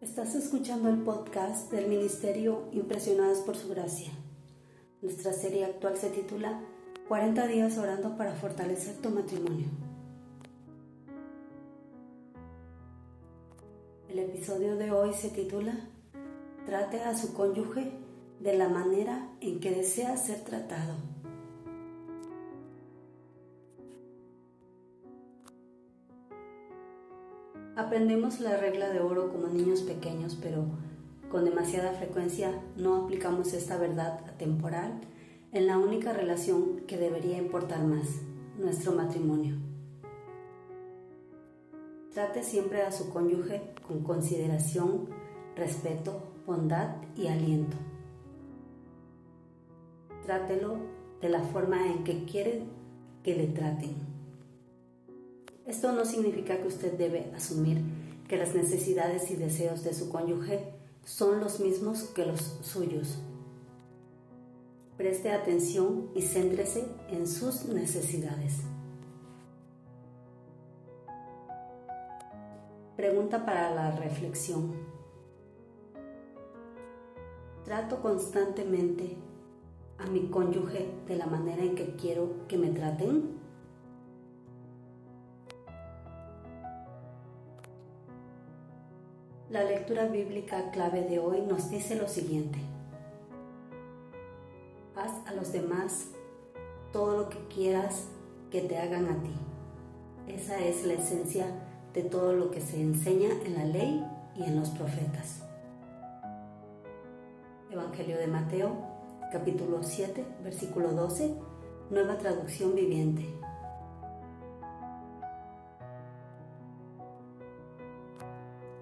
Estás escuchando el podcast del Ministerio Impresionadas por Su Gracia. Nuestra serie actual se titula 40 días orando para fortalecer tu matrimonio. El episodio de hoy se titula Trate a su cónyuge de la manera en que desea ser tratado. Aprendemos la regla de oro como niños pequeños, pero con demasiada frecuencia no aplicamos esta verdad atemporal en la única relación que debería importar más, nuestro matrimonio. Trate siempre a su cónyuge con consideración, respeto, bondad y aliento. Trátelo de la forma en que quiere que le traten. Esto no significa que usted debe asumir que las necesidades y deseos de su cónyuge son los mismos que los suyos. Preste atención y céntrese en sus necesidades. Pregunta para la reflexión. ¿Trato constantemente a mi cónyuge de la manera en que quiero que me traten? La lectura bíblica clave de hoy nos dice lo siguiente. Haz a los demás todo lo que quieras que te hagan a ti. Esa es la esencia de todo lo que se enseña en la ley y en los profetas. Evangelio de Mateo, capítulo 7, versículo 12, nueva traducción viviente.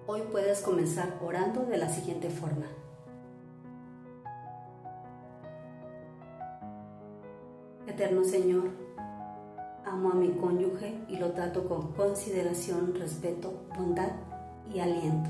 Hoy puedes comenzar orando de la siguiente forma. Eterno Señor, amo a mi cónyuge y lo trato con consideración, respeto, bondad y aliento.